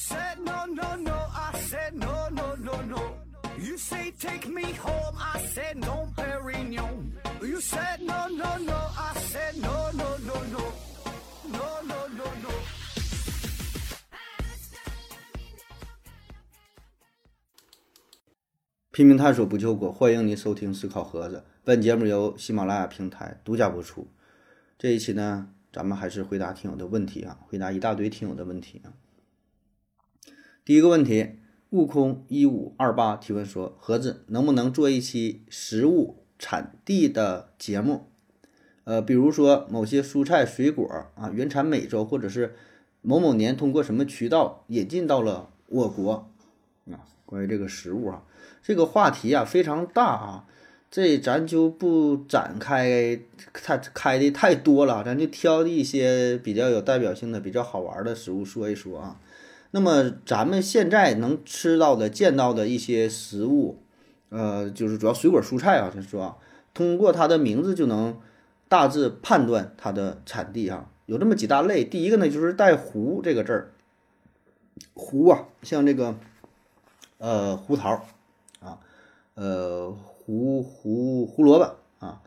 said no, no, no. I said no, no, no, no. You say take me home. I said no, Perignon. You said no, no, no. I said no, no, no, no. No, no, no, no. 拼命探索不求果，欢迎您收听思考盒子。本节目由喜马拉雅平台独家播出。这一期呢，咱们还是回答听友的问题啊，回答一大堆听友的问题啊。第一个问题，悟空一五二八提问说：盒子能不能做一期食物产地的节目？呃，比如说某些蔬菜水果啊，原产美洲，或者是某某年通过什么渠道引进到了我国啊？关于这个食物啊。这个话题啊非常大啊，这咱就不展开，太开的太多了，咱就挑一些比较有代表性的、比较好玩的食物说一说啊。那么咱们现在能吃到的、见到的一些食物，呃，就是主要水果蔬菜啊，他说，通过它的名字就能大致判断它的产地啊。有这么几大类，第一个呢就是带“胡”这个字儿，“胡”啊，像这个呃胡桃啊。呃，胡胡胡萝卜啊，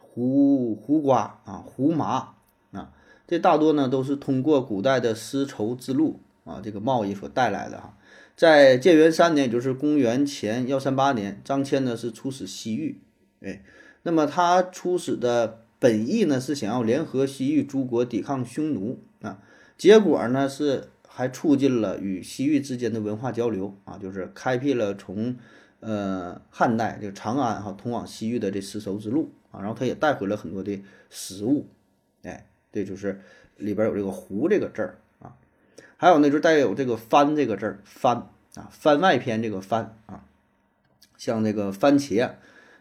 胡胡瓜啊，胡麻啊，这大多呢都是通过古代的丝绸之路啊这个贸易所带来的哈。在建元三年，也就是公元前幺三八年，张骞呢是出使西域，哎，那么他出使的本意呢是想要联合西域诸国抵抗匈奴啊，结果呢是还促进了与西域之间的文化交流啊，就是开辟了从。呃，汉代这个长安哈，通往西域的这丝绸之路啊，然后他也带回了很多的食物，哎，这就是里边有这个“胡”这个字儿，还有呢，就是带有这个“番”这个字儿，“番”啊，番外篇这个“番”啊，像这个番茄，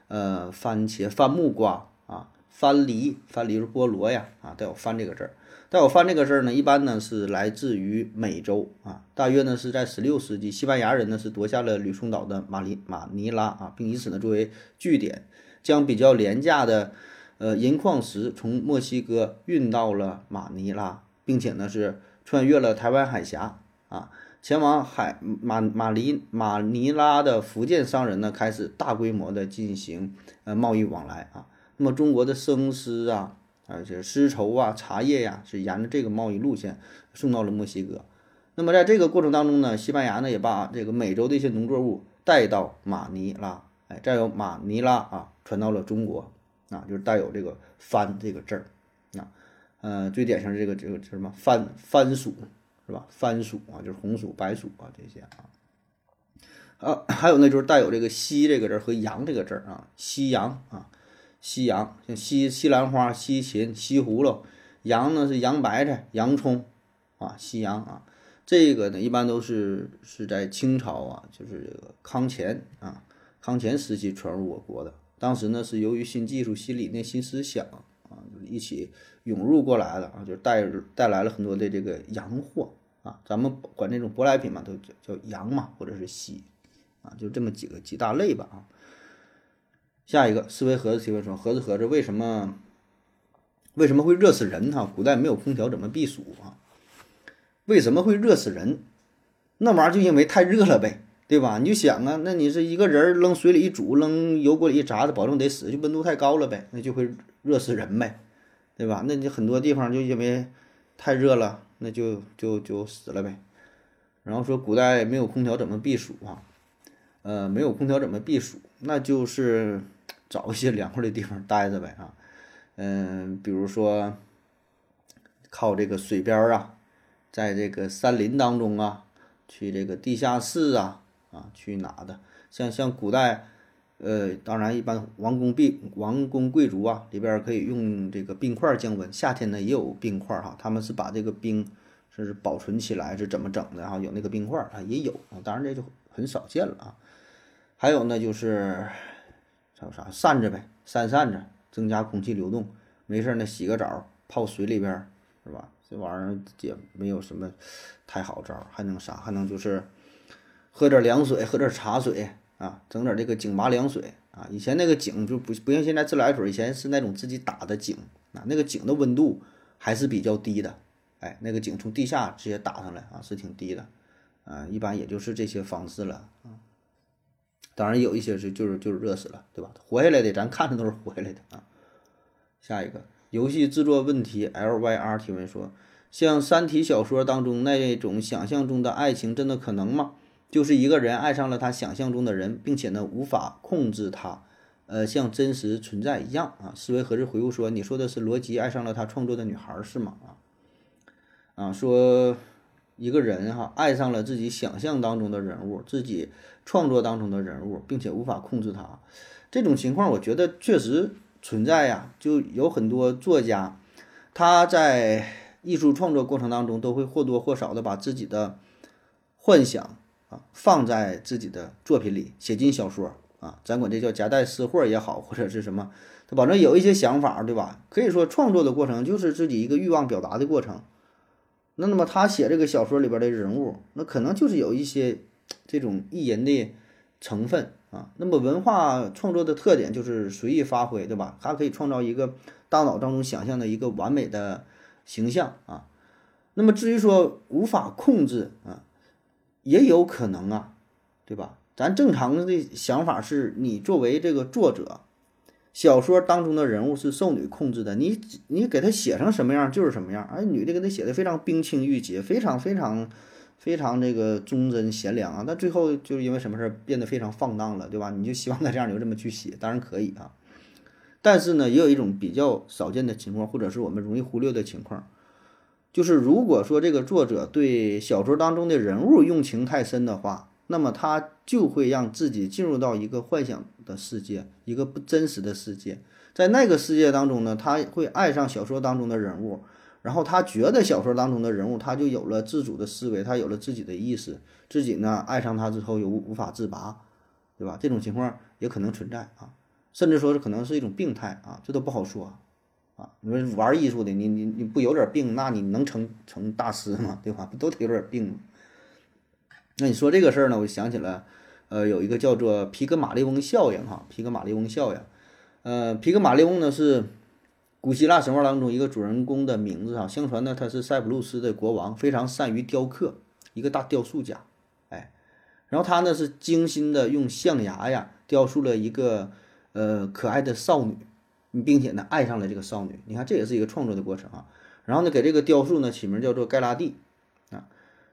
呃，番茄、番木瓜啊，番梨，番梨是菠萝呀啊，带有“番”这个字儿。带有“番”这个字儿呢，一般呢是来自于美洲啊，大约呢是在十六世纪，西班牙人呢是夺下了吕宋岛的马尼马尼拉啊，并以此呢作为据点，将比较廉价的呃银矿石从墨西哥运到了马尼拉，并且呢是穿越了台湾海峡啊，前往海马马尼马尼拉的福建商人呢开始大规模的进行呃贸易往来啊，那么中国的生丝啊。而且丝绸啊、茶叶呀，是沿着这个贸易路线送到了墨西哥。那么在这个过程当中呢，西班牙呢也把这个美洲的一些农作物带到马尼拉，哎，再由马尼拉啊传到了中国啊，就是带有这个“番”这个字儿，呃，最典型的这个这个什么番番薯是吧？番薯啊，就是红薯、白薯啊这些啊，啊，还有呢就是带有这个“西”这个字和“洋”这个字啊，西洋啊。西洋像西西兰花、西芹、西葫芦，洋呢是洋白菜、洋葱，啊，西洋啊，这个呢一般都是是在清朝啊，就是这个康乾啊，康乾时期传入我国的。当时呢是由于新技术、新理念、新思想啊，就是一起涌入过来的啊，就带带来了很多的这个洋货啊，咱们管这种舶来品嘛，都叫叫洋嘛，或者是西啊，就这么几个几大类吧啊。下一个思维盒子提问说：盒子盒子为什么为什么会热死人？哈，古代没有空调怎么避暑啊？为什么会热死人？那玩意儿就因为太热了呗，对吧？你就想啊，那你是一个人扔水里一煮，扔油锅里一炸，的保证得死，就温度太高了呗，那就会热死人呗，对吧？那你很多地方就因为太热了，那就就就死了呗。然后说古代没有空调怎么避暑啊？呃，没有空调怎么避暑？那就是。找一些凉快的地方待着呗啊，嗯，比如说靠这个水边啊，在这个山林当中啊，去这个地下室啊啊，去哪的？像像古代，呃，当然一般王公贵王公贵族啊，里边可以用这个冰块降温。夏天呢也有冰块哈，他们是把这个冰是保存起来是怎么整的哈？有那个冰块啊也有，当然这就很少见了啊。还有呢就是。还有啥扇子呗，扇扇子，增加空气流动。没事呢，洗个澡，泡水里边，是吧？这玩意儿也没有什么太好招，还能啥？还能就是喝点凉水，喝点茶水啊，整点这个井拔凉水啊。以前那个井就不不像现在自来水，以前是那种自己打的井啊，那个井的温度还是比较低的。哎，那个井从地下直接打上来啊，是挺低的啊，一般也就是这些方式了啊。当然有一些是就是就是热死了，对吧？活下来的咱看着都是活下来的啊。下一个游戏制作问题，L Y R 提问说，像《三体》小说当中那种想象中的爱情，真的可能吗？就是一个人爱上了他想象中的人，并且呢无法控制他，呃，像真实存在一样啊。思维何日回复说，你说的是罗辑爱上了他创作的女孩是吗？啊啊，说一个人哈爱上了自己想象当中的人物，自己创作当中的人物，并且无法控制他，这种情况我觉得确实存在呀。就有很多作家，他在艺术创作过程当中都会或多或少的把自己的幻想。放在自己的作品里，写进小说啊，咱管这叫夹带私货也好，或者是什么，他保证有一些想法，对吧？可以说创作的过程就是自己一个欲望表达的过程。那那么他写这个小说里边的人物，那可能就是有一些这种意淫的成分啊。那么文化创作的特点就是随意发挥，对吧？他可以创造一个大脑当中想象的一个完美的形象啊。那么至于说无法控制啊。也有可能啊，对吧？咱正常的想法是你作为这个作者，小说当中的人物是受女控制的，你你给他写成什么样就是什么样。哎，女的给他写的非常冰清玉洁，非常非常非常这个忠贞贤良啊。那最后就是因为什么事儿变得非常放荡了，对吧？你就希望他这样，你就这么去写，当然可以啊。但是呢，也有一种比较少见的情况，或者是我们容易忽略的情况。就是如果说这个作者对小说当中的人物用情太深的话，那么他就会让自己进入到一个幻想的世界，一个不真实的世界。在那个世界当中呢，他会爱上小说当中的人物，然后他觉得小说当中的人物他就有了自主的思维，他有了自己的意识，自己呢爱上他之后又无法自拔，对吧？这种情况也可能存在啊，甚至说是可能是一种病态啊，这都不好说。啊你说玩艺术的，你你你不有点病，那你能成成大师吗？对吧？不都得有点病吗？那你说这个事儿呢，我就想起了，呃，有一个叫做皮格马利翁效应哈，皮格马利翁效应，呃，皮格马利翁呢是古希腊神话当中一个主人公的名字哈，相传呢他是塞浦路斯的国王，非常善于雕刻，一个大雕塑家，哎，然后他呢是精心的用象牙呀雕塑了一个呃可爱的少女。并且呢，爱上了这个少女。你看，这也是一个创作的过程啊。然后呢，给这个雕塑呢起名叫做盖拉蒂啊。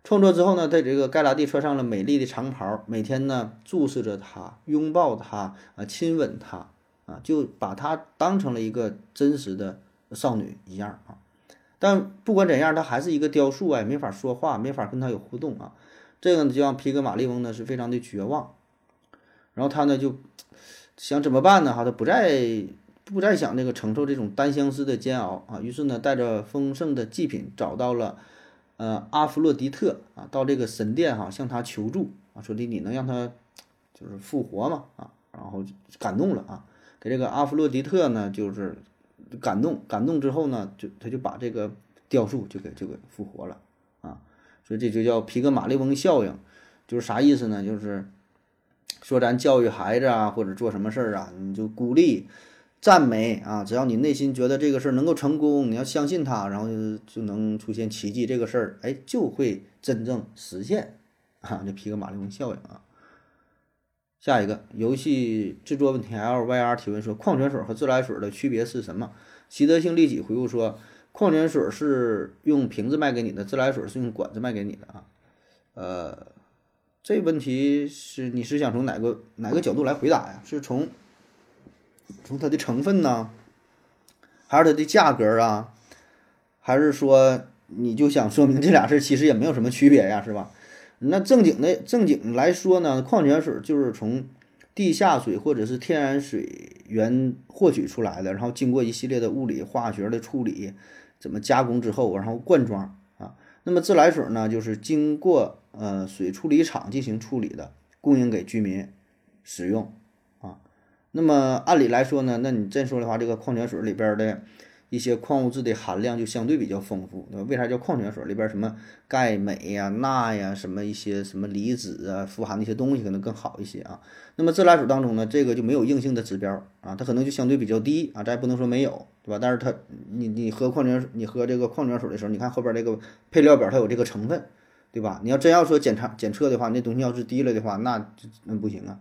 创作之后呢，在这个盖拉蒂穿上了美丽的长袍，每天呢注视着她，拥抱她啊，亲吻她啊，就把她当成了一个真实的少女一样啊。但不管怎样，她还是一个雕塑啊，没法说话，没法跟她有互动啊。这个呢，就让皮格马利翁呢是非常的绝望。然后他呢就想怎么办呢？哈，他不再。不再想那个承受这种单相思的煎熬啊，于是呢，带着丰盛的祭品找到了，呃，阿弗洛狄特啊，到这个神殿哈，向他求助啊，说的你能让他就是复活嘛啊，然后感动了啊，给这个阿弗洛狄特呢，就是感动，感动之后呢，就他就把这个雕塑就给就给复活了啊，所以这就叫皮格马利翁效应，就是啥意思呢？就是说咱教育孩子啊，或者做什么事儿啊，你就鼓励。赞美啊！只要你内心觉得这个事儿能够成功，你要相信它，然后就能出现奇迹，这个事儿哎就会真正实现 啊！这皮格马利翁效应啊。下一个游戏制作问题，L Y R 提问说：矿泉水和自来水的区别是什么？习得性利己回复说：矿泉水是用瓶子卖给你的，自来水是用管子卖给你的啊。呃，这问题是你是想从哪个哪个角度来回答呀？是从？从它的成分呢，还是它的价格啊，还是说你就想说明这俩事儿其实也没有什么区别呀，是吧？那正经的正经来说呢，矿泉水就是从地下水或者是天然水源获取出来的，然后经过一系列的物理化学的处理，怎么加工之后，然后灌装啊。那么自来水呢，就是经过呃水处理厂进行处理的，供应给居民使用。那么按理来说呢，那你这样说的话，这个矿泉水里边的一些矿物质的含量就相对比较丰富，对吧？为啥叫矿泉水？里边什么钙、镁呀、钠呀，什么一些什么离子啊，富含的一些东西可能更好一些啊。那么自来水当中呢，这个就没有硬性的指标啊，它可能就相对比较低啊，咱也不能说没有，对吧？但是它，你你喝矿泉水，你喝这个矿泉水的时候，你看后边这个配料表，它有这个成分，对吧？你要真要说检查检测的话，那东西要是低了的话，那那不行啊，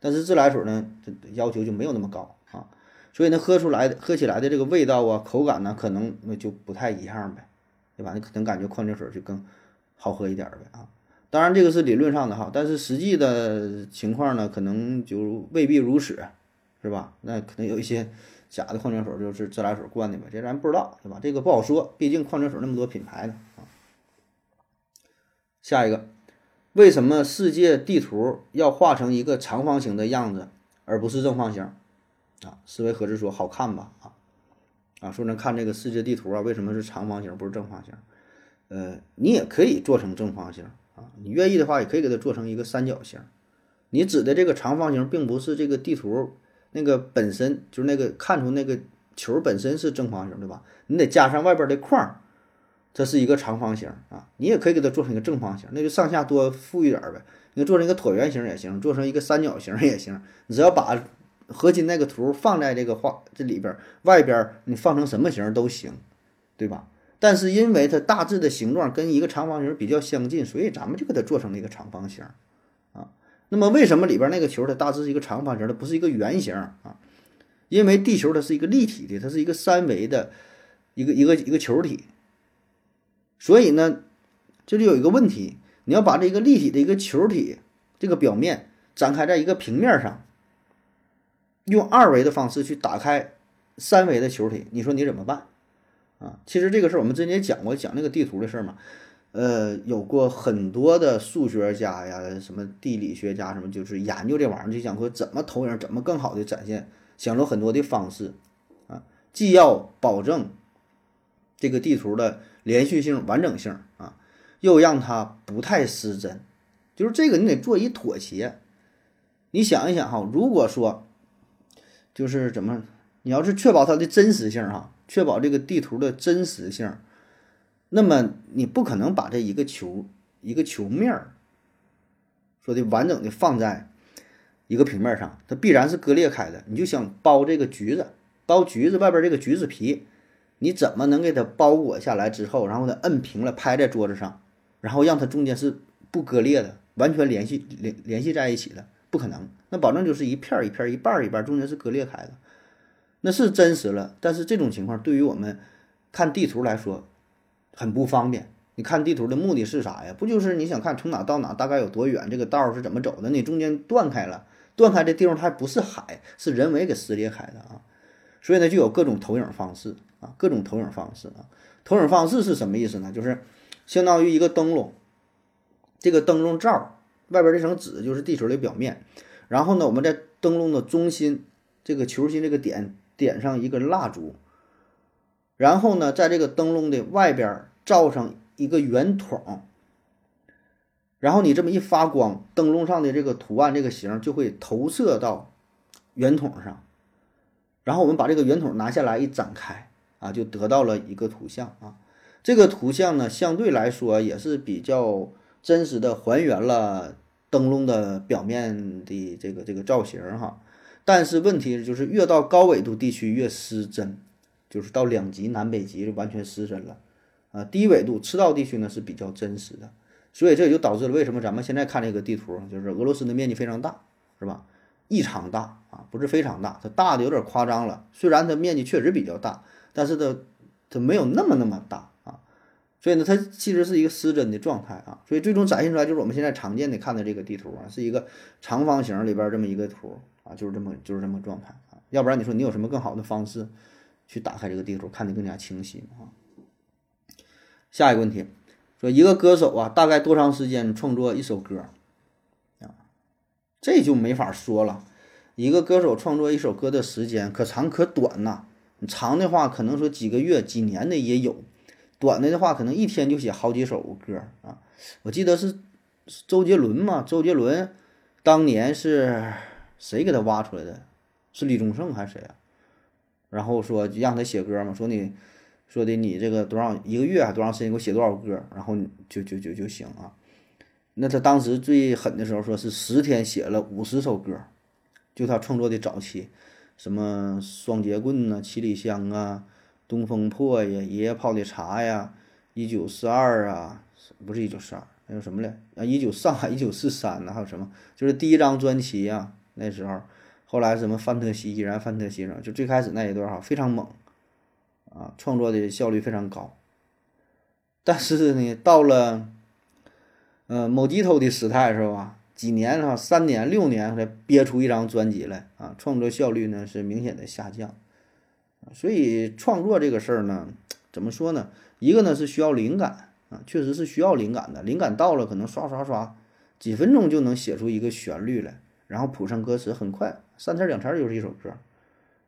但是自来水呢，这要求就没有那么高啊，所以呢，喝出来喝起来的这个味道啊、口感呢，可能那就不太一样呗，对吧？你可能感觉矿泉水就更好喝一点呗啊。当然这个是理论上的哈，但是实际的情况呢，可能就未必如此，是吧？那可能有一些假的矿泉水就是自来水灌的呗，这咱不知道，对吧？这个不好说，毕竟矿泉水那么多品牌呢啊。下一个，为什么世界地图要画成一个长方形的样子，而不是正方形？啊，思维盒子说好看吧？啊啊，说能看这个世界地图啊，为什么是长方形不是正方形？呃，你也可以做成正方形。啊，你愿意的话，也可以给它做成一个三角形。你指的这个长方形，并不是这个地图那个本身就是那个看出那个球本身是正方形，对吧？你得加上外边的框，这是一个长方形啊。你也可以给它做成一个正方形，那就上下多富裕点呗。你做成一个椭圆形也行，做成一个三角形也行。你只要把合金那个图放在这个画这里边，外边你放成什么形都行，对吧？但是因为它大致的形状跟一个长方形比较相近，所以咱们就给它做成了一个长方形，啊，那么为什么里边那个球它大致是一个长方形，它不是一个圆形啊？因为地球它是一个立体的，它是一个三维的一个一个一个球体，所以呢，这就有一个问题，你要把这个立体的一个球体这个表面展开在一个平面上，用二维的方式去打开三维的球体，你说你怎么办？啊，其实这个事儿我们之前讲过，讲那个地图的事儿嘛，呃，有过很多的数学家呀，什么地理学家什么，就是研究这玩意儿，就想说怎么投影，怎么更好的展现，想了很多的方式，啊，既要保证这个地图的连续性、完整性啊，又让它不太失真，就是这个你得做一妥协。你想一想哈，如果说就是怎么，你要是确保它的真实性哈。确保这个地图的真实性，那么你不可能把这一个球一个球面儿说的完整的放在一个平面上，它必然是割裂开的。你就想剥这个橘子，剥橘子外边这个橘子皮，你怎么能给它包裹下来之后，然后它摁平了拍在桌子上，然后让它中间是不割裂的，完全联系联联系在一起的？不可能，那保证就是一片一片一半一半，中间是割裂开的。那是真实了，但是这种情况对于我们看地图来说很不方便。你看地图的目的是啥呀？不就是你想看从哪到哪大概有多远，这个道是怎么走的？你中间断开了，断开这地方它不是海，是人为给撕裂开的啊。所以呢，就有各种投影方式啊，各种投影方式啊。投影方式是什么意思呢？就是相当于一个灯笼，这个灯笼罩外边这层纸就是地球的表面，然后呢，我们在灯笼的中心这个球心这个点。点上一根蜡烛，然后呢，在这个灯笼的外边罩上一个圆筒，然后你这么一发光，灯笼上的这个图案、这个形就会投射到圆筒上，然后我们把这个圆筒拿下来一展开啊，就得到了一个图像啊。这个图像呢，相对来说也是比较真实的还原了灯笼的表面的这个这个造型哈。但是问题就是越到高纬度地区越失真，就是到两极南北极就完全失真了，啊，低纬度赤道地区呢是比较真实的，所以这也就导致了为什么咱们现在看这个地图，就是俄罗斯的面积非常大，是吧？异常大啊，不是非常大，它大的有点夸张了。虽然它面积确实比较大，但是它它没有那么那么大啊，所以呢，它其实是一个失真的状态啊。所以最终展现出来就是我们现在常见的看的这个地图啊，是一个长方形里边这么一个图。啊，就是这么就是这么状态啊，要不然你说你有什么更好的方式去打开这个地图，看得更加清晰啊？下一个问题，说一个歌手啊，大概多长时间创作一首歌啊？这就没法说了。一个歌手创作一首歌的时间可长可短呐，长的话可能说几个月、几年的也有，短的的话可能一天就写好几首歌啊。我记得是周杰伦嘛，周杰伦当年是。谁给他挖出来的？是李宗盛还是谁啊？然后说让他写歌嘛，说你说的你这个多少一个月还多长时间给我写多少歌，然后就就就就行啊。那他当时最狠的时候，说是十天写了五十首歌，就他创作的早期，什么双截棍呐、七里香啊、东风破呀、爷爷泡的茶呀、一九四二啊，不是一九四二，还有什么嘞？啊，一九上海一九四三呢？还有什么？就是第一张专辑啊，那时候，后来什么范特西依然范特西什么，就最开始那一段哈非常猛，啊，创作的效率非常高。但是呢，到了，呃，某低头的时代是吧？几年哈，三年六年才憋出一张专辑来啊，创作效率呢是明显的下降。所以创作这个事儿呢，怎么说呢？一个呢是需要灵感啊，确实是需要灵感的。灵感到了，可能刷刷刷，几分钟就能写出一个旋律来，然后谱上歌词，很快三天两天就是一首歌。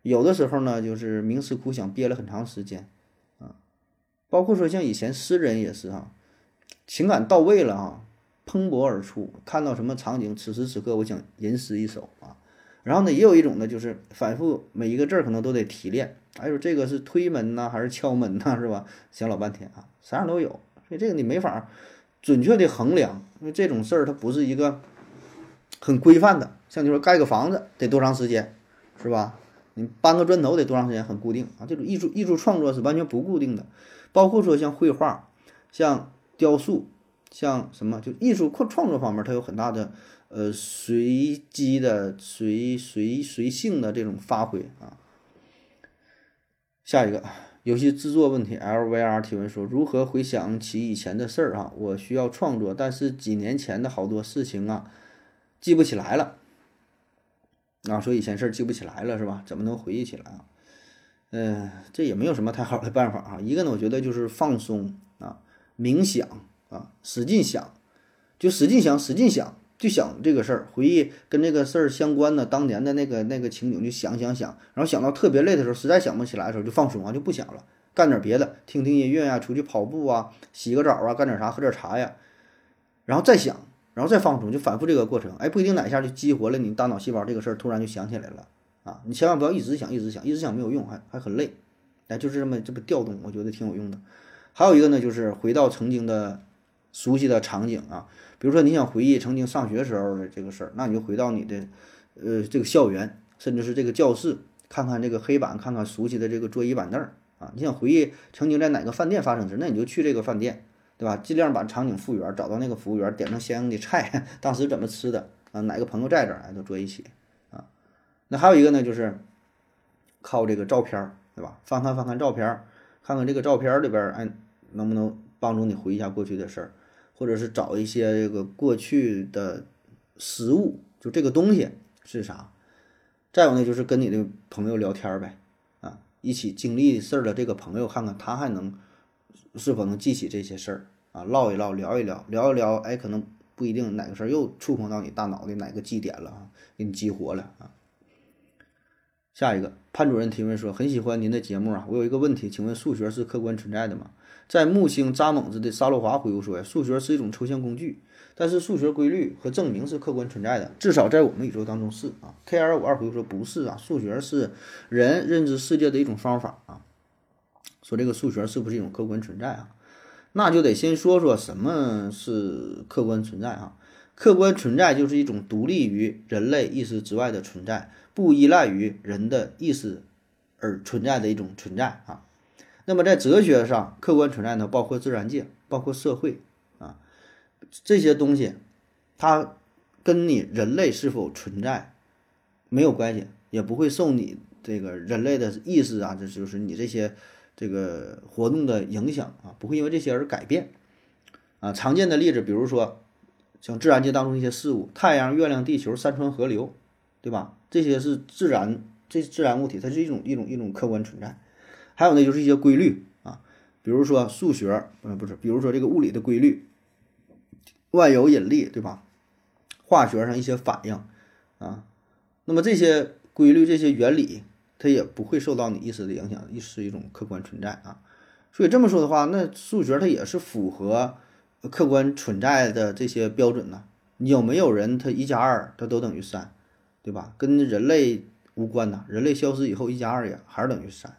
有的时候呢，就是冥思苦想，憋了很长时间啊。包括说像以前诗人也是哈，情感到位了啊，蓬勃而出，看到什么场景，此时此刻我想吟诗一首啊。然后呢，也有一种呢，就是反复每一个字儿可能都得提炼。还有这个是推门呐，还是敲门呐，是吧？想老半天啊，啥样都有，所以这个你没法准确的衡量，因为这种事儿它不是一个很规范的。像你说盖个房子得多长时间，是吧？你搬个砖头得多长时间，很固定啊。这种艺术艺术创作是完全不固定的，包括说像绘画、像雕塑、像什么，就艺术创创作方面，它有很大的呃随机的、随随随性的这种发挥啊。下一个游戏制作问题，LVR 提问说：如何回想起以前的事儿啊？我需要创作，但是几年前的好多事情啊，记不起来了。啊，说以前事儿记不起来了是吧？怎么能回忆起来啊？嗯，这也没有什么太好的办法啊。一个呢，我觉得就是放松啊，冥想啊，使劲想，就使劲想，使劲想。就想这个事儿，回忆跟这个事儿相关的当年的那个那个情景，就想想想，然后想到特别累的时候，实在想不起来的时候，就放松啊，就不想了，干点别的，听听音乐呀，出去跑步啊，洗个澡啊，干点啥，喝点茶呀，然后再想，然后再放松，就反复这个过程。哎，不一定哪一下就激活了你大脑细胞，这个事儿突然就想起来了啊！你千万不要一直想，一直想，一直想没有用，还还很累。哎，就是这么这么调动，我觉得挺有用的。还有一个呢，就是回到曾经的熟悉的场景啊。比如说你想回忆曾经上学时候的这个事儿，那你就回到你的，呃，这个校园，甚至是这个教室，看看这个黑板，看看熟悉的这个桌椅板凳儿啊。你想回忆曾经在哪个饭店发生的事，那你就去这个饭店，对吧？尽量把场景复原，找到那个服务员，点上相应的菜，当时怎么吃的啊？哪个朋友在这儿，都坐一起啊。那还有一个呢，就是靠这个照片儿，对吧？翻看翻看照片儿，看看这个照片里边，哎，能不能帮助你回忆一下过去的事儿。或者是找一些这个过去的实物，就这个东西是啥？再有呢，就是跟你的朋友聊天呗，啊，一起经历事儿的这个朋友，看看他还能是否能记起这些事儿啊，唠一唠，聊一聊，聊一聊，哎，可能不一定哪个事儿又触碰到你大脑的哪个记点了啊，给你激活了啊。下一个潘主任提问说，很喜欢您的节目啊，我有一个问题，请问数学是客观存在的吗？在木星扎猛子的沙洛华回复说：“呀，数学是一种抽象工具，但是数学规律和证明是客观存在的，至少在我们宇宙当中是啊。”K 二五二回复说：“不是啊，数学是人认知世界的一种方法啊。”说这个数学是不是一种客观存在啊？那就得先说说什么是客观存在啊？客观存在就是一种独立于人类意识之外的存在，不依赖于人的意识而存在的一种存在啊。那么在哲学上，客观存在呢，包括自然界，包括社会啊，这些东西，它跟你人类是否存在没有关系，也不会受你这个人类的意识啊，这就是你这些这个活动的影响啊，不会因为这些而改变啊。常见的例子，比如说像自然界当中一些事物，太阳、月亮、地球、山川、河流，对吧？这些是自然，这自然物体，它是一种一种一种客观存在。还有呢，就是一些规律啊，比如说数学，嗯，不是，比如说这个物理的规律，万有引力，对吧？化学上一些反应啊，那么这些规律、这些原理，它也不会受到你意识的影响，意是一种客观存在啊。所以这么说的话，那数学它也是符合客观存在的这些标准呢。有没有人，他一加二，它都等于三，对吧？跟人类无关呐，人类消失以后，一加二也还是等于三。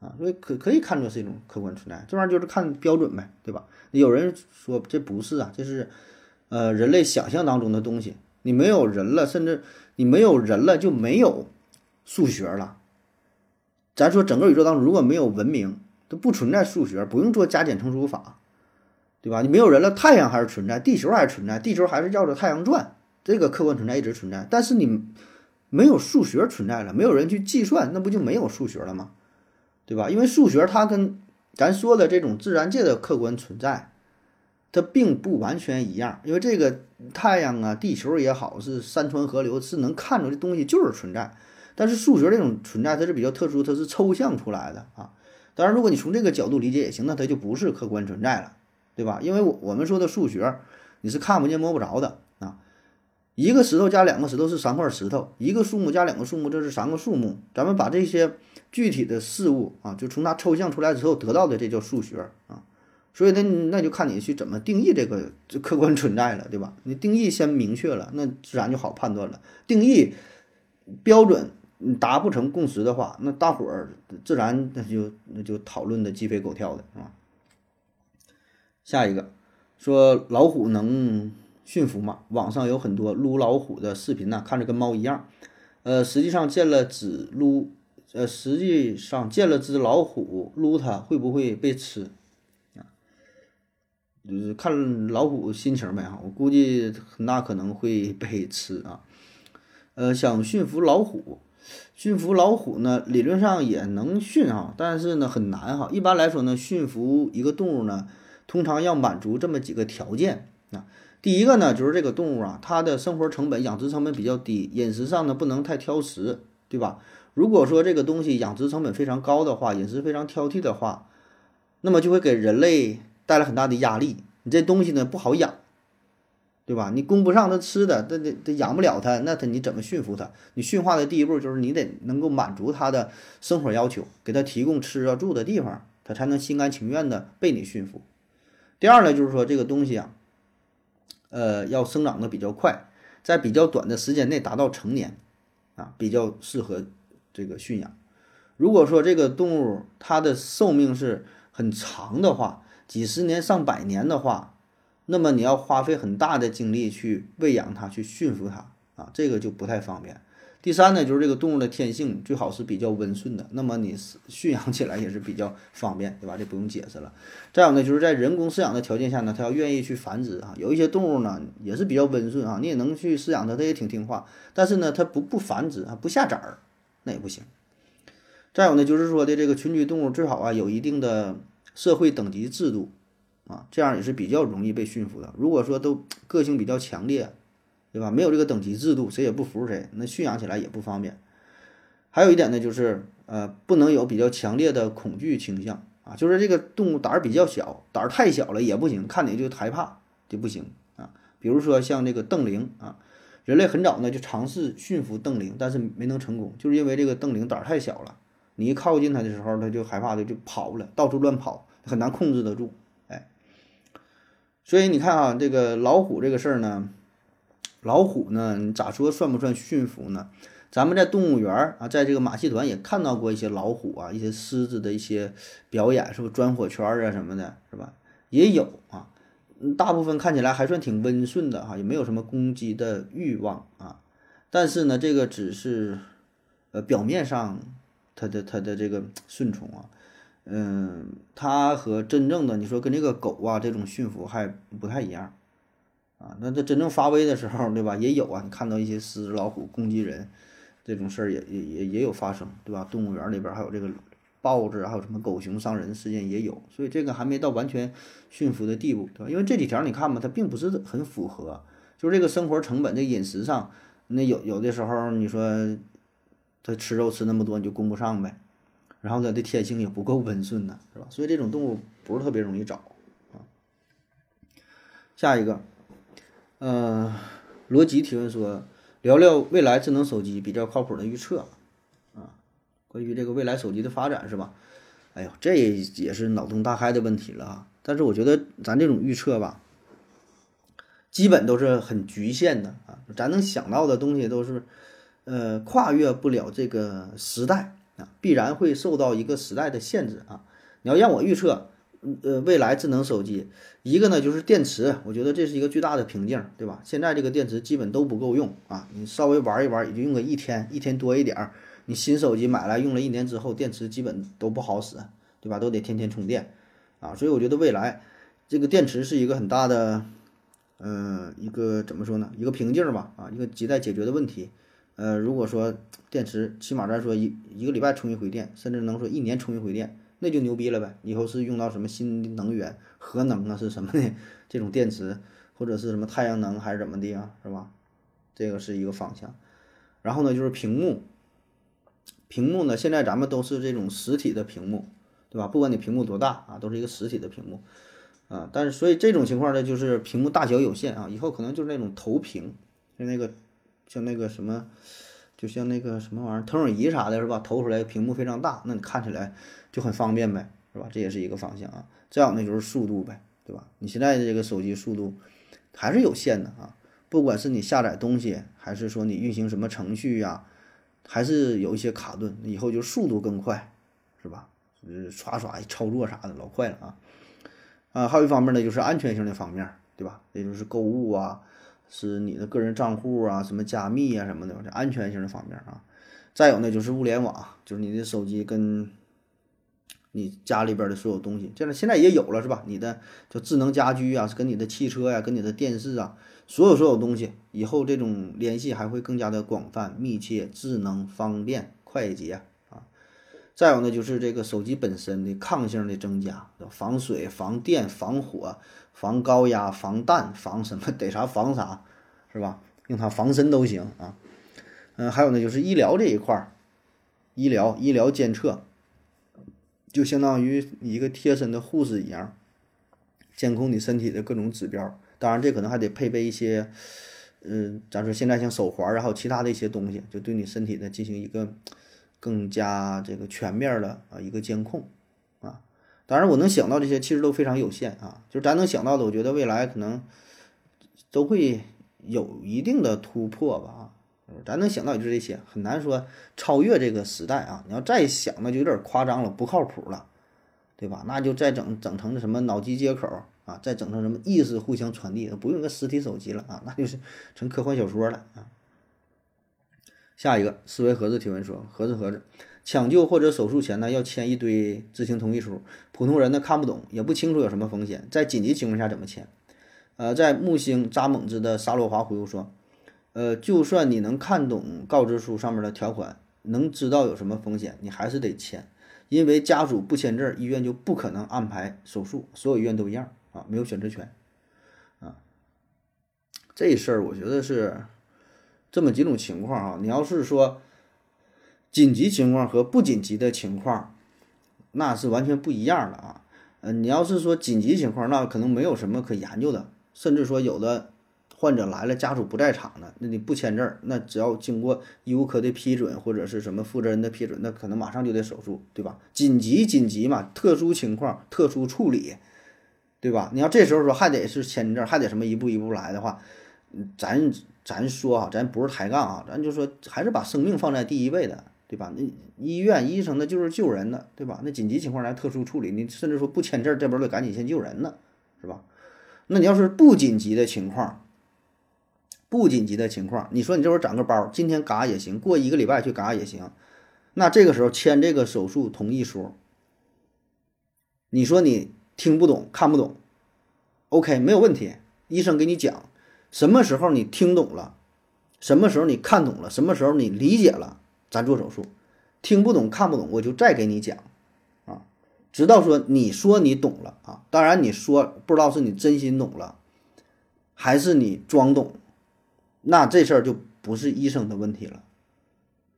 啊，所以可可以看作是一种客观存在，这玩意儿就是看标准呗，对吧？有人说这不是啊，这是呃人类想象当中的东西。你没有人了，甚至你没有人了，就没有数学了。咱说整个宇宙当中如果没有文明，都不存在数学，不用做加减乘除法，对吧？你没有人了，太阳还是存在，地球还是存在，地球还是绕着太阳转，这个客观存在一直存在。但是你没有数学存在了，没有人去计算，那不就没有数学了吗？对吧？因为数学它跟咱说的这种自然界的客观存在，它并不完全一样。因为这个太阳啊、地球也好，是山川河流，是能看出的东西就是存在。但是数学这种存在，它是比较特殊，它是抽象出来的啊。当然，如果你从这个角度理解也行，那它就不是客观存在了，对吧？因为我我们说的数学，你是看不见摸不着的。一个石头加两个石头是三块石头，一个树木加两个树木这是三个树木。咱们把这些具体的事物啊，就从它抽象出来之后得到的，这叫数学啊。所以那那就看你去怎么定义这个客观存在了，对吧？你定义先明确了，那自然就好判断了。定义标准。你达不成共识的话，那大伙儿自然那就那就讨论的鸡飞狗跳的啊。下一个说老虎能驯服嘛？网上有很多撸老虎的视频呢，看着跟猫一样。呃，实际上见了只撸，呃，实际上见了只老虎撸它会不会被吃啊？就是看老虎心情呗哈，我估计很大可能会被吃啊。呃，想驯服老虎。驯服老虎呢，理论上也能驯哈，但是呢很难哈。一般来说呢，驯服一个动物呢，通常要满足这么几个条件啊。第一个呢，就是这个动物啊，它的生活成本、养殖成本比较低，饮食上呢不能太挑食，对吧？如果说这个东西养殖成本非常高的话，饮食非常挑剔的话，那么就会给人类带来很大的压力。你这东西呢不好养。对吧？你供不上它吃的，它它它养不了它，那它你怎么驯服它？你驯化的第一步就是你得能够满足它的生活要求，给它提供吃啊住的地方，它才能心甘情愿的被你驯服。第二呢，就是说这个东西啊，呃，要生长的比较快，在比较短的时间内达到成年，啊，比较适合这个驯养。如果说这个动物它的寿命是很长的话，几十年上百年的话。那么你要花费很大的精力去喂养它，去驯服它啊，这个就不太方便。第三呢，就是这个动物的天性最好是比较温顺的，那么你驯养起来也是比较方便，对吧？这不用解释了。再有呢，就是在人工饲养的条件下呢，它要愿意去繁殖啊。有一些动物呢也是比较温顺啊，你也能去饲养它，它也挺听话。但是呢，它不不繁殖啊，不下崽儿，那也不行。再有呢，就是说的这个群居动物最好啊有一定的社会等级制度。啊，这样也是比较容易被驯服的。如果说都个性比较强烈，对吧？没有这个等级制度，谁也不服谁，那驯养起来也不方便。还有一点呢，就是呃，不能有比较强烈的恐惧倾向啊，就是这个动物胆儿比较小，胆儿太小了也不行，看你就害怕就不行啊。比如说像这个瞪羚啊，人类很早呢就尝试驯服瞪羚，但是没能成功，就是因为这个瞪羚胆儿太小了，你一靠近它的时候，它就害怕的就跑了，到处乱跑，很难控制得住。哎所以你看啊，这个老虎这个事儿呢，老虎呢，你咋说算不算驯服呢？咱们在动物园啊，在这个马戏团也看到过一些老虎啊，一些狮子的一些表演，是不是钻火圈啊什么的，是吧？也有啊，大部分看起来还算挺温顺的哈，也没有什么攻击的欲望啊。但是呢，这个只是呃表面上它的它的这个顺从啊。嗯，它和真正的你说跟这个狗啊这种驯服还不太一样，啊，那它真正发威的时候，对吧？也有啊，你看到一些狮子、老虎攻击人这种事儿也也也也有发生，对吧？动物园里边还有这个豹子，还有什么狗熊伤人事件也有，所以这个还没到完全驯服的地步，对吧？因为这几条你看吧，它并不是很符合，就是这个生活成本、这饮食上，那有有的时候你说它吃肉吃那么多，你就供不上呗。然后它的天性也不够温顺呢，是吧？所以这种动物不是特别容易找啊。下一个，呃，罗辑提问说，聊聊未来智能手机比较靠谱的预测啊，关于这个未来手机的发展是吧？哎呦，这也是脑洞大开的问题了啊。但是我觉得咱这种预测吧，基本都是很局限的啊，咱能想到的东西都是，呃，跨越不了这个时代啊。必然会受到一个时代的限制啊！你要让我预测，呃，未来智能手机，一个呢就是电池，我觉得这是一个巨大的瓶颈，对吧？现在这个电池基本都不够用啊，你稍微玩一玩也就用个一天，一天多一点儿。你新手机买来用了一年之后，电池基本都不好使，对吧？都得天天充电啊！所以我觉得未来这个电池是一个很大的，呃，一个怎么说呢？一个瓶颈吧，啊，一个亟待解决的问题。呃，如果说电池起码咱说一一个礼拜充一回电，甚至能说一年充一回电，那就牛逼了呗。以后是用到什么新能源，核能啊，是什么的这种电池，或者是什么太阳能还是怎么的啊，是吧？这个是一个方向。然后呢，就是屏幕，屏幕呢，现在咱们都是这种实体的屏幕，对吧？不管你屏幕多大啊，都是一个实体的屏幕啊。但是所以这种情况呢，就是屏幕大小有限啊，以后可能就是那种投屏，就那个。像那个什么，就像那个什么玩意儿，投影仪啥的，是吧？投出来屏幕非常大，那你看起来就很方便呗，是吧？这也是一个方向啊。再有那就是速度呗，对吧？你现在的这个手机速度还是有限的啊，不管是你下载东西，还是说你运行什么程序呀，还是有一些卡顿。以后就速度更快，是吧？呃，刷刷操作啥的老快了啊。啊，还有一方面呢，就是安全性的方面，对吧？也就是购物啊。是你的个人账户啊，什么加密啊什么的，这安全性的方面啊。再有呢，就是物联网，就是你的手机跟你家里边的所有东西，这样现在也有了是吧？你的就智能家居啊，跟你的汽车呀，跟你的电视啊，所有所有东西，以后这种联系还会更加的广泛、密切、智能、方便、快捷。再有呢，就是这个手机本身的抗性的增加，防水、防电、防火。防高压、防弹、防什么得啥防啥，是吧？用它防身都行啊。嗯，还有呢，就是医疗这一块儿，医疗、医疗监测，就相当于一个贴身的护士一样，监控你身体的各种指标。当然，这可能还得配备一些，嗯，咱说现在像手环，然后其他的一些东西，就对你身体呢进行一个更加这个全面的啊一个监控。啊当然，我能想到这些其实都非常有限啊，就是咱能想到的，我觉得未来可能都会有一定的突破吧啊。咱能想到也就这些，很难说超越这个时代啊。你要再想，那就有点夸张了，不靠谱了，对吧？那就再整整成什么脑机接口啊，再整成什么意识互相传递，不用个实体手机了啊，那就是成科幻小说了啊。下一个思维盒子提问说：盒子盒子。抢救或者手术前呢，要签一堆知情同意书，普通人呢看不懂，也不清楚有什么风险，在紧急情况下怎么签？呃，在木星扎猛子的沙洛华回复说，呃，就算你能看懂告知书上面的条款，能知道有什么风险，你还是得签，因为家属不签字，医院就不可能安排手术，所有医院都一样啊，没有选择权啊。这事儿我觉得是这么几种情况啊，你要是说。紧急情况和不紧急的情况，那是完全不一样的啊。嗯，你要是说紧急情况，那可能没有什么可研究的，甚至说有的患者来了，家属不在场的，那你不签字，那只要经过医务科的批准或者是什么负责人的批准，那可能马上就得手术，对吧？紧急紧急嘛，特殊情况特殊处理，对吧？你要这时候说还得是签字，还得什么一步一步来的话，咱咱说啊，咱不是抬杠啊，咱就说还是把生命放在第一位的。对吧？那医院医生那就是救人的，对吧？那紧急情况来特殊处理，你甚至说不签字，这边得赶紧先救人呢，是吧？那你要是不紧急的情况，不紧急的情况，你说你这会儿长个包，今天嘎也行，过一个礼拜去嘎也行，那这个时候签这个手术同意书，你说你听不懂看不懂，OK 没有问题，医生给你讲，什么时候你听懂了，什么时候你看懂了，什么时候你理解了。咱做手术，听不懂看不懂，我就再给你讲，啊，直到说你说你懂了啊。当然你说不知道是你真心懂了，还是你装懂，那这事儿就不是医生的问题了，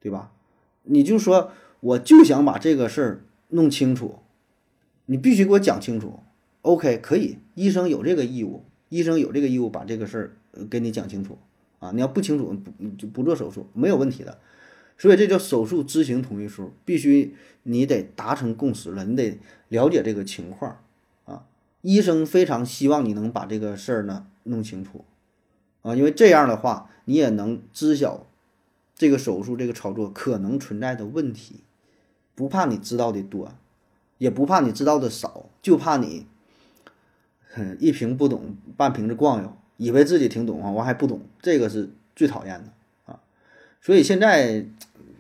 对吧？你就说我就想把这个事儿弄清楚，你必须给我讲清楚。OK，可以，医生有这个义务，医生有这个义务把这个事儿给你讲清楚啊。你要不清楚，不就不做手术，没有问题的。所以这叫手术知情同意书，必须你得达成共识了，你得了解这个情况啊。医生非常希望你能把这个事儿呢弄清楚啊，因为这样的话你也能知晓这个手术这个操作可能存在的问题，不怕你知道的多，也不怕你知道的少，就怕你一瓶不懂半瓶子逛悠，以为自己挺懂啊，我还不懂，这个是最讨厌的啊。所以现在。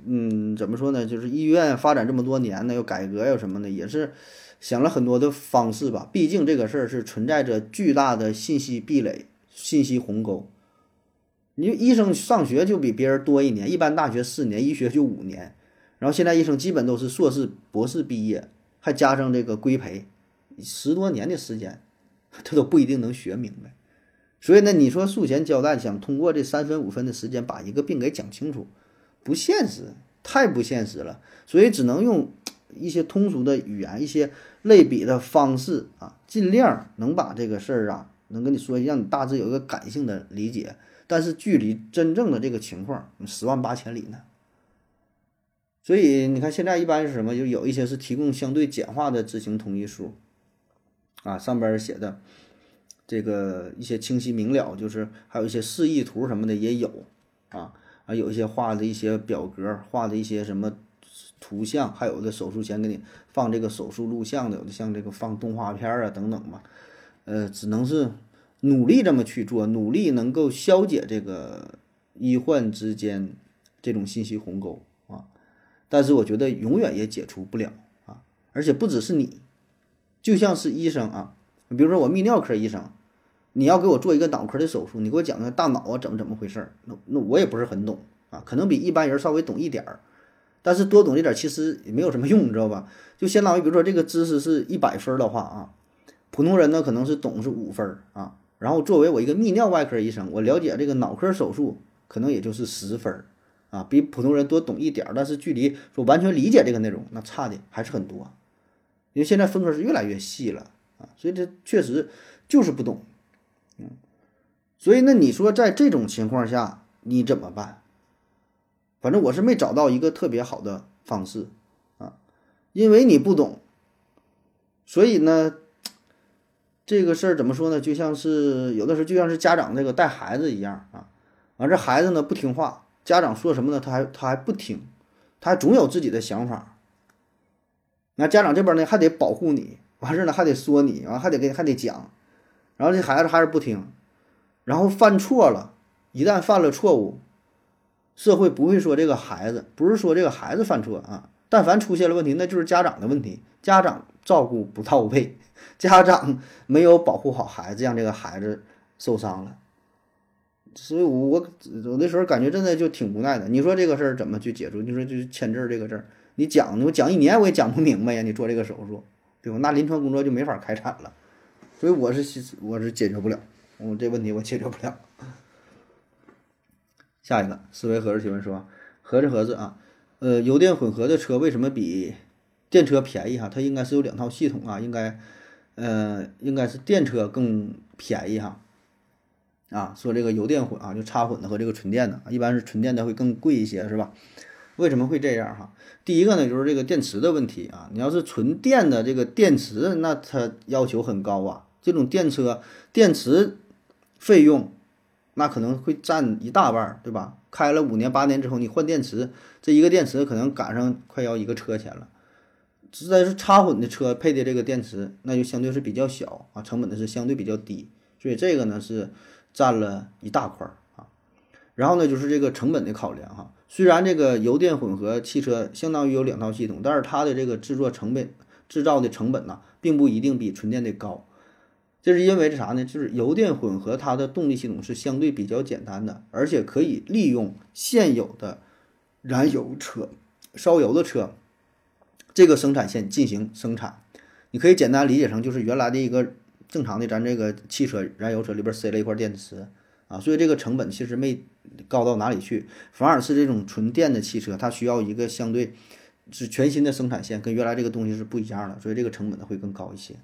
嗯，怎么说呢？就是医院发展这么多年呢，又改革又什么的，也是想了很多的方式吧。毕竟这个事儿是存在着巨大的信息壁垒、信息鸿沟。你医生上学就比别人多一年，一般大学四年，医学就五年。然后现在医生基本都是硕士、博士毕业，还加上这个规培，十多年的时间，他都不一定能学明白。所以呢，你说术前交代，想通过这三分五分的时间把一个病给讲清楚，不现实，太不现实了。所以只能用一些通俗的语言，一些类比的方式啊，尽量能把这个事儿啊，能跟你说，让你大致有一个感性的理解。但是距离真正的这个情况十万八千里呢。所以你看，现在一般是什么？就有一些是提供相对简化的执行同意书，啊，上边写的这个一些清晰明了，就是还有一些示意图什么的也有，啊啊，有一些画的一些表格，画的一些什么图像，还有的手术前给你放这个手术录像的，有的像这个放动画片啊等等嘛，呃，只能是努力这么去做，努力能够消解这个医患之间这种信息鸿沟啊。但是我觉得永远也解除不了啊，而且不只是你，就像是医生啊，比如说我泌尿科医生，你要给我做一个脑科的手术，你给我讲个大脑啊怎么怎么回事儿，那那我也不是很懂啊，可能比一般人稍微懂一点儿，但是多懂一点其实也没有什么用，你知道吧？就相当于比如说这个知识是一百分的话啊，普通人呢可能是懂是五分啊，然后作为我一个泌尿外科医生，我了解这个脑科手术可能也就是十分。啊，比普通人多懂一点儿，但是距离说完全理解这个内容，那差的还是很多。因为现在分科是越来越细了啊，所以这确实就是不懂。嗯，所以那你说在这种情况下你怎么办？反正我是没找到一个特别好的方式啊，因为你不懂，所以呢，这个事儿怎么说呢？就像是有的时候就像是家长这个带孩子一样啊，完这孩子呢不听话。家长说什么呢？他还他还不听，他还总有自己的想法。那家长这边呢，还得保护你，完事儿呢还得说你，完还得给还得讲，然后这孩子还是不听，然后犯错了，一旦犯了错误，社会不会说这个孩子，不是说这个孩子犯错啊，但凡出现了问题，那就是家长的问题，家长照顾不到位，家长没有保护好孩子，让这个孩子受伤了。所以，我我有的时候感觉真的就挺无奈的。你说这个事儿怎么去解除？你说就签字这个事儿，你讲，我讲一年我也讲不明白呀。你做这个手术，对吧？那临床工作就没法开展了。所以我是我是解决不了，我这问题我解决不了。下一个思维盒子提问说：盒子盒子啊，呃，油电混合的车为什么比电车便宜哈？它应该是有两套系统啊，应该呃应该是电车更便宜哈。啊，说这个油电混啊，就插混的和这个纯电的，一般是纯电的会更贵一些，是吧？为什么会这样哈？第一个呢，就是这个电池的问题啊。你要是纯电的这个电池，那它要求很高啊。这种电车电池费用，那可能会占一大半，对吧？开了五年八年之后，你换电池，这一个电池可能赶上快要一个车钱了。实在是插混的车配的这个电池，那就相对是比较小啊，成本呢是相对比较低，所以这个呢是。占了一大块啊，然后呢，就是这个成本的考量哈。虽然这个油电混合汽车相当于有两套系统，但是它的这个制作成本、制造的成本呢，并不一定比纯电的高。这是因为这啥呢？就是油电混合它的动力系统是相对比较简单的，而且可以利用现有的燃油车、烧油的车这个生产线进行生产。你可以简单理解成就是原来的一个。正常的，咱这个汽车燃油车里边塞了一块电池啊，所以这个成本其实没高到哪里去，反而是这种纯电的汽车，它需要一个相对是全新的生产线，跟原来这个东西是不一样的，所以这个成本呢会更高一些。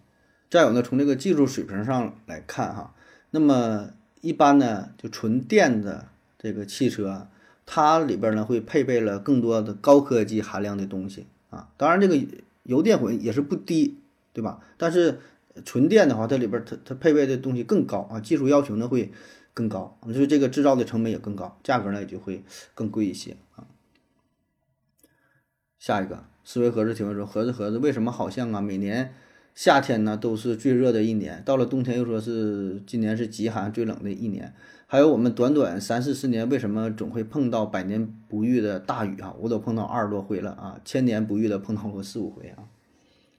再有呢，从这个技术水平上来看哈，那么一般呢，就纯电的这个汽车，它里边呢会配备了更多的高科技含量的东西啊，当然这个油电混也是不低，对吧？但是纯电的话，它里边它它配备的东西更高啊，技术要求呢会更高，所以这个制造的成本也更高，价格呢也就会更贵一些啊。下一个思维盒子提问说：盒子盒子为什么好像啊每年夏天呢都是最热的一年，到了冬天又说是今年是极寒最冷的一年。还有我们短短三四十年，为什么总会碰到百年不遇的大雨啊？我都碰到二十多回了啊，千年不遇的碰到过四五回啊。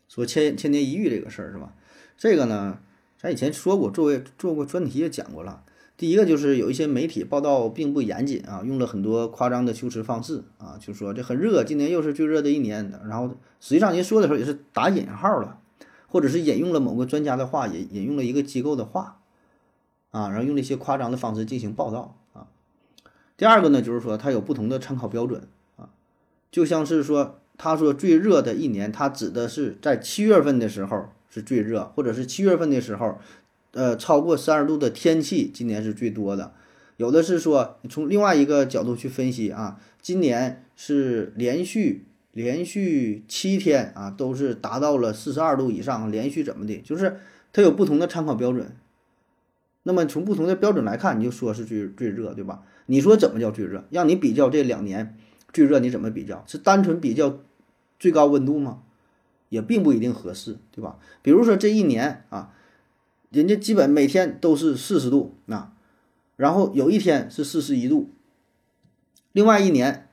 说千千年一遇这个事儿是吧？这个呢，咱以前说过，作为做过专题也讲过了。第一个就是有一些媒体报道并不严谨啊，用了很多夸张的修辞方式啊，就说这很热，今年又是最热的一年。然后实际上人说的时候也是打引号了，或者是引用了某个专家的话，引引用了一个机构的话。啊，然后用了一些夸张的方式进行报道啊。第二个呢，就是说它有不同的参考标准啊，就像是说他说最热的一年，它指的是在七月份的时候是最热，或者是七月份的时候，呃，超过三十度的天气今年是最多的。有的是说从另外一个角度去分析啊，今年是连续连续七天啊都是达到了四十二度以上，连续怎么的，就是它有不同的参考标准。那么从不同的标准来看，你就说是最最热，对吧？你说怎么叫最热？让你比较这两年最热，你怎么比较？是单纯比较最高温度吗？也并不一定合适，对吧？比如说这一年啊，人家基本每天都是四十度啊，然后有一天是四十一度，另外一年，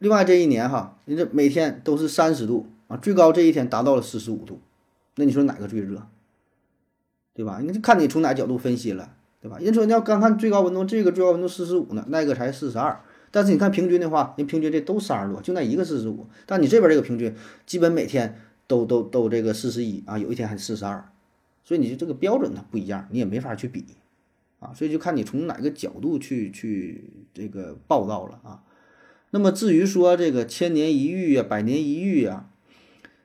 另外这一年哈，人家每天都是三十度啊，最高这一天达到了四十五度，那你说哪个最热？对吧？你就看你从哪角度分析了，对吧？人说你要刚看最高温度，这个最高温度四十五呢，那个才四十二。但是你看平均的话，人平均这都三十多，就那一个四十五。但你这边这个平均，基本每天都都都这个四十一啊，有一天还四十二。所以你就这个标准它不一样，你也没法去比啊。所以就看你从哪个角度去去这个报道了啊。那么至于说这个千年一遇呀、百年一遇呀，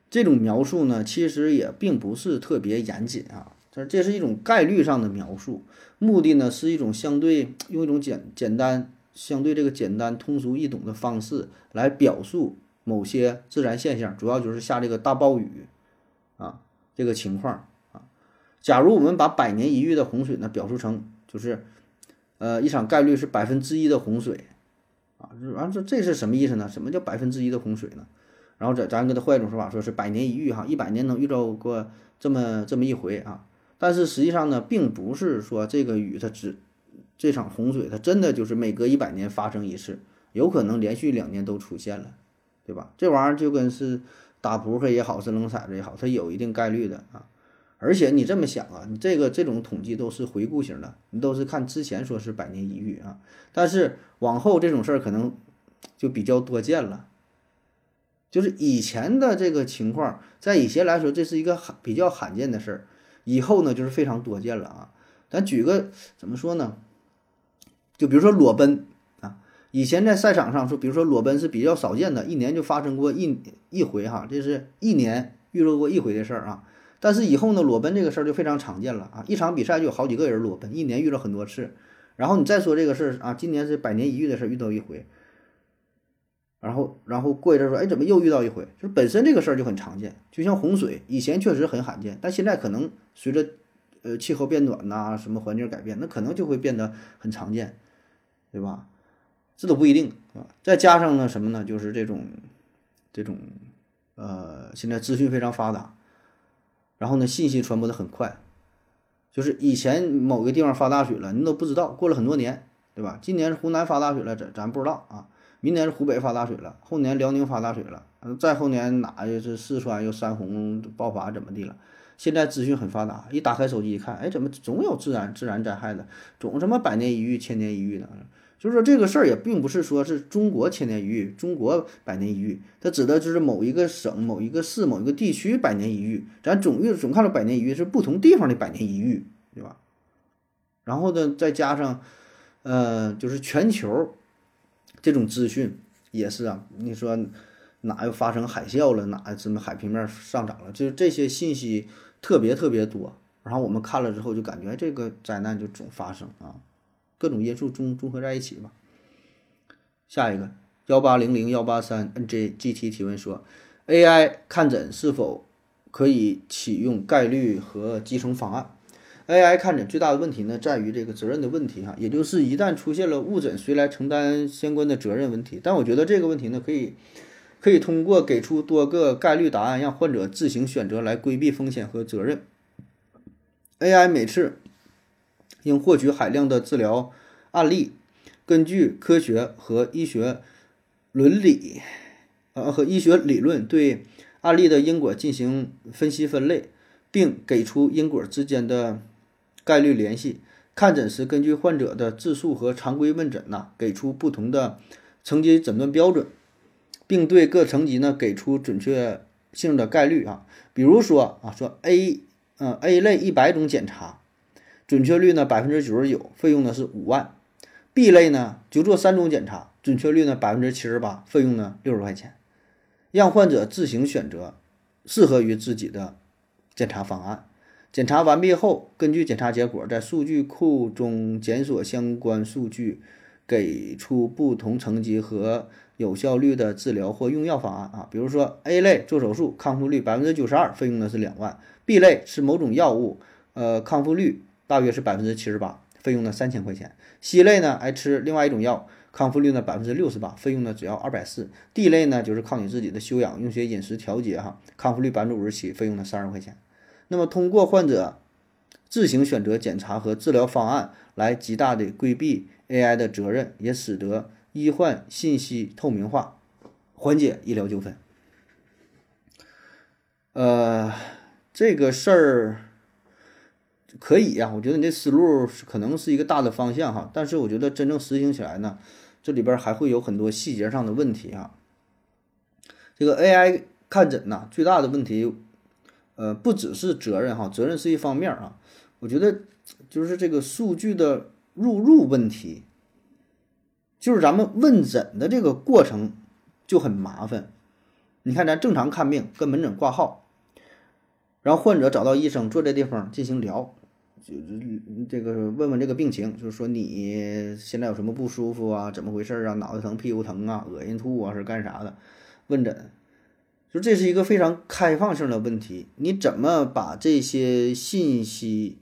这种描述呢，其实也并不是特别严谨啊。这这是一种概率上的描述，目的呢是一种相对用一种简简单、相对这个简单、通俗易懂的方式来表述某些自然现象，主要就是下这个大暴雨啊这个情况啊。假如我们把百年一遇的洪水呢表述成就是呃一场概率是百分之一的洪水啊，完这这是什么意思呢？什么叫百分之一的洪水呢？然后咱咱给他换一种说法，说是百年一遇哈，一百年能遇到过这么这么一回啊。但是实际上呢，并不是说这个雨它只这场洪水它真的就是每隔一百年发生一次，有可能连续两年都出现了，对吧？这玩意儿就跟是打扑克也好，是扔骰子也好，它有一定概率的啊。而且你这么想啊，你这个这种统计都是回顾型的，你都是看之前说是百年一遇啊，但是往后这种事儿可能就比较多见了。就是以前的这个情况，在以前来说，这是一个罕比较罕见的事儿。以后呢，就是非常多见了啊。咱举个怎么说呢？就比如说裸奔啊，以前在赛场上说，比如说裸奔是比较少见的，一年就发生过一一回哈，这是一年遇到过一回的事儿啊。但是以后呢，裸奔这个事儿就非常常见了啊，一场比赛就有好几个人裸奔，一年遇到很多次。然后你再说这个事儿啊，今年是百年一遇的事儿，遇到一回。然后，然后过一阵说，哎，怎么又遇到一回？就是本身这个事儿就很常见，就像洪水，以前确实很罕见，但现在可能随着呃气候变暖呐，什么环境改变，那可能就会变得很常见，对吧？这都不一定啊。再加上呢，什么呢？就是这种这种呃，现在资讯非常发达，然后呢，信息传播的很快，就是以前某个地方发大水了，你都不知道，过了很多年，对吧？今年是湖南发大水了，咱咱不知道啊。明年是湖北发大水了，后年辽宁发大水了，再后年哪又是四川又山洪爆发怎么地了？现在资讯很发达，一打开手机一看，哎，怎么总有自然自然灾害的，总什么百年一遇、千年一遇的？就是说这个事儿也并不是说是中国千年一遇、中国百年一遇，它指的就是某一个省、某一个市、某一个地区百年一遇。咱总遇总看到百年一遇是不同地方的百年一遇，对吧？然后呢，再加上呃，就是全球。这种资讯也是啊，你说哪又发生海啸了，哪什么海平面上涨了，就是这些信息特别特别多。然后我们看了之后就感觉这个灾难就总发生啊，各种因素综综合在一起吧。下一个幺八零零幺八三 NJGT 提问说，AI 看诊是否可以启用概率和集成方案？AI 看诊最大的问题呢，在于这个责任的问题哈，也就是一旦出现了误诊，谁来承担相关的责任问题？但我觉得这个问题呢，可以可以通过给出多个概率答案，让患者自行选择来规避风险和责任。AI 每次应获取海量的治疗案例，根据科学和医学伦理，呃和医学理论对案例的因果进行分析分类，并给出因果之间的概率联系。看诊时，根据患者的自述和常规问诊呐，给出不同的层级诊断标准，并对各层级呢给出准确性的概率啊。比如说啊，说 A。嗯，A 类一百种检查，准确率呢百分之九十九，费用呢是五万；B 类呢就做三种检查，准确率呢百分之七十八，费用呢六十块钱。让患者自行选择适合于自己的检查方案。检查完毕后，根据检查结果，在数据库中检索相关数据，给出不同层级和有效率的治疗或用药方案啊。比如说 A 类做手术，康复率百分之九十二，费用呢是两万。B 类是某种药物，呃，康复率大约是百分之七十八，费用呢三千块钱。C 类呢还吃另外一种药，康复率呢百分之六十八，费用呢只要二百四。D 类呢就是靠你自己的修养，用些饮食调节哈，康复率百分之五十七，费用呢三十块钱。那么通过患者自行选择检查和治疗方案，来极大的规避 AI 的责任，也使得医患信息透明化，缓解医疗纠纷。呃。这个事儿可以呀，我觉得你这思路可能是一个大的方向哈，但是我觉得真正实行起来呢，这里边还会有很多细节上的问题哈。这个 AI 看诊呐，最大的问题，呃，不只是责任哈，责任是一方面啊，我觉得就是这个数据的入入问题，就是咱们问诊的这个过程就很麻烦。你看咱正常看病，跟门诊挂号。然后患者找到医生，坐这地方进行聊，就是这个问问这个病情，就是说你现在有什么不舒服啊？怎么回事啊？脑袋疼、屁股疼啊？恶心吐啊？是干啥的？问诊，就这是一个非常开放性的问题。你怎么把这些信息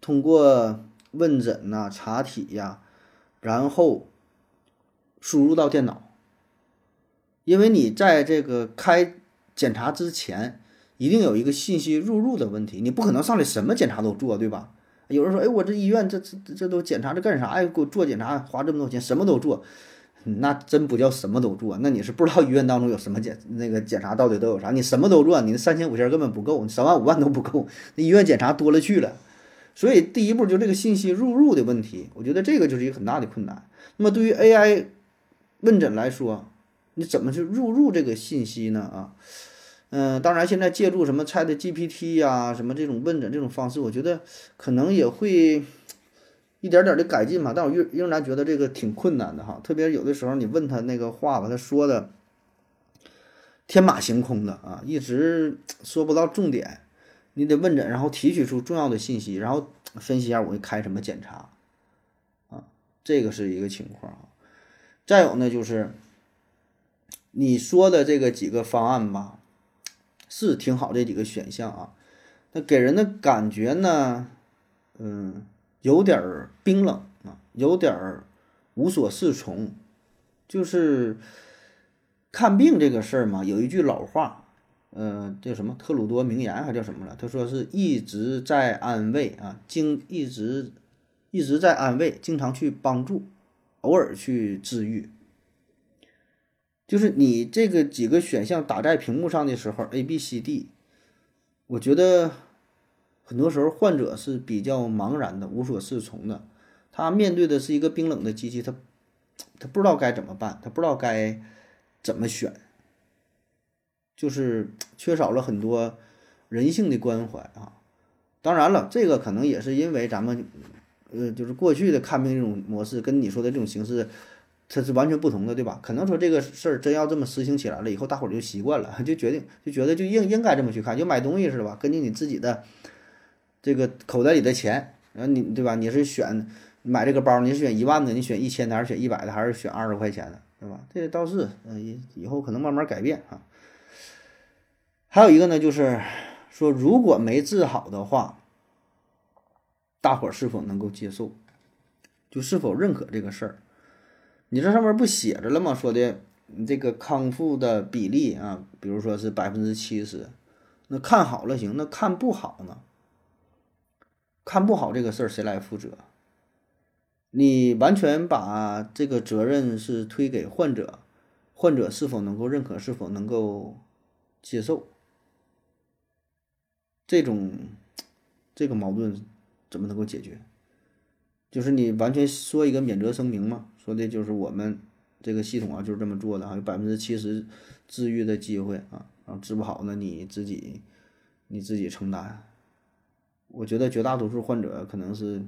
通过问诊呐、查体呀，然后输入到电脑？因为你在这个开检查之前。一定有一个信息入入的问题，你不可能上来什么检查都做，对吧？有人说，哎，我这医院这这这都检查这干啥呀？给我做检查花这么多钱，什么都做，那真不叫什么都做，那你是不知道医院当中有什么检那个检查到底都有啥？你什么都做，你那三千五千根本不够，你三万五万都不够，那医院检查多了去了。所以第一步就这个信息入入的问题，我觉得这个就是一个很大的困难。那么对于 AI 问诊来说，你怎么去入入这个信息呢？啊？嗯，当然，现在借助什么 Chat GPT 呀，什么这种问诊这种方式，我觉得可能也会一点点的改进嘛。但我仍仍然觉得这个挺困难的哈。特别有的时候你问他那个话吧，他说的天马行空的啊，一直说不到重点。你得问诊，然后提取出重要的信息，然后分析一下我会开什么检查啊，这个是一个情况啊。再有呢，就是你说的这个几个方案吧。是挺好这几个选项啊，那给人的感觉呢，嗯，有点儿冰冷啊，有点儿无所适从。就是看病这个事儿嘛，有一句老话，呃，叫什么特鲁多名言还叫什么了？他说是一直在安慰啊，经一直一直在安慰，经常去帮助，偶尔去治愈。就是你这个几个选项打在屏幕上的时候，A、B、C、D，我觉得很多时候患者是比较茫然的、无所适从的。他面对的是一个冰冷的机器，他他不知道该怎么办，他不知道该怎么选，就是缺少了很多人性的关怀啊。当然了，这个可能也是因为咱们呃，就是过去的看病这种模式跟你说的这种形式。它是完全不同的，对吧？可能说这个事儿真要这么实行起来了，以后大伙儿就习惯了，就决定就觉得就应应该这么去看，就买东西似的吧，根据你自己的这个口袋里的钱，然后你对吧？你是选买这个包，你是选一万的，你选一千的，还是选一百的，还是选二十块钱的，对吧？这倒是，嗯，以以后可能慢慢改变啊。还有一个呢，就是说如果没治好的话，大伙儿是否能够接受？就是否认可这个事儿？你这上面不写着了吗？说的你这个康复的比例啊，比如说是百分之七十，那看好了行，那看不好呢？看不好这个事儿谁来负责？你完全把这个责任是推给患者，患者是否能够认可，是否能够接受？这种这个矛盾怎么能够解决？就是你完全说一个免责声明嘛，说的就是我们这个系统啊就是这么做的啊，有百分之七十治愈的机会啊，然后治不好呢你自己你自己承担。我觉得绝大多数患者可能是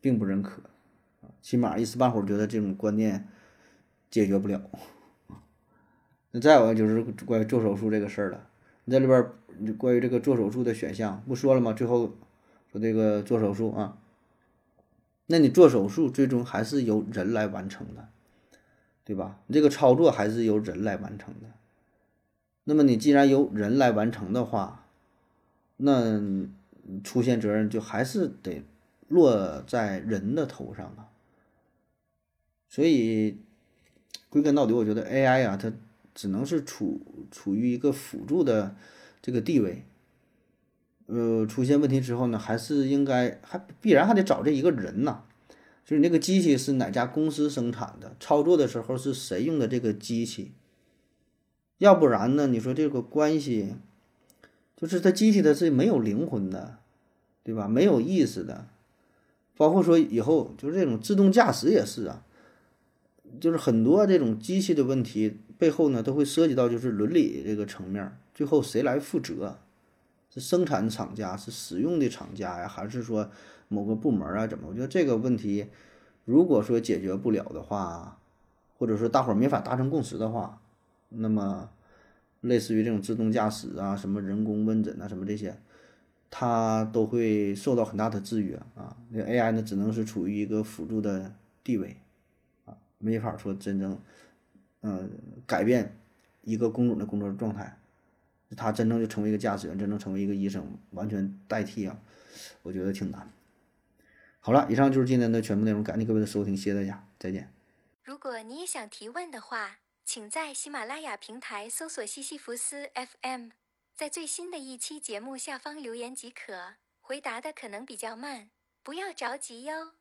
并不认可，起码一时半会儿觉得这种观念解决不了。那再有就是关于做手术这个事儿了，你在里边关于这个做手术的选项不说了吗？最后说这个做手术啊。那你做手术最终还是由人来完成的，对吧？你这个操作还是由人来完成的。那么你既然由人来完成的话，那出现责任就还是得落在人的头上啊。所以归根到底，我觉得 AI 啊，它只能是处处于一个辅助的这个地位。呃，出现问题之后呢，还是应该还必然还得找这一个人呐，就是那个机器是哪家公司生产的，操作的时候是谁用的这个机器，要不然呢，你说这个关系，就是它机器它是没有灵魂的，对吧？没有意思的，包括说以后就是这种自动驾驶也是啊，就是很多这种机器的问题背后呢，都会涉及到就是伦理这个层面，最后谁来负责？是生产厂家，是使用的厂家呀，还是说某个部门啊？怎么？我觉得这个问题，如果说解决不了的话，或者说大伙儿没法达成共识的话，那么类似于这种自动驾驶啊，什么人工问诊啊，什么这些，它都会受到很大的制约啊。那 AI 呢，只能是处于一个辅助的地位啊，没法说真正嗯改变一个工种的工作状态。他真正就成为一个驾驶员，真正成为一个医生，完全代替啊，我觉得挺难。好了，以上就是今天的全部内容，感谢各位的收听，谢谢大家，再见。如果你也想提问的话，请在喜马拉雅平台搜索西西弗斯 FM，在最新的一期节目下方留言即可。回答的可能比较慢，不要着急哟。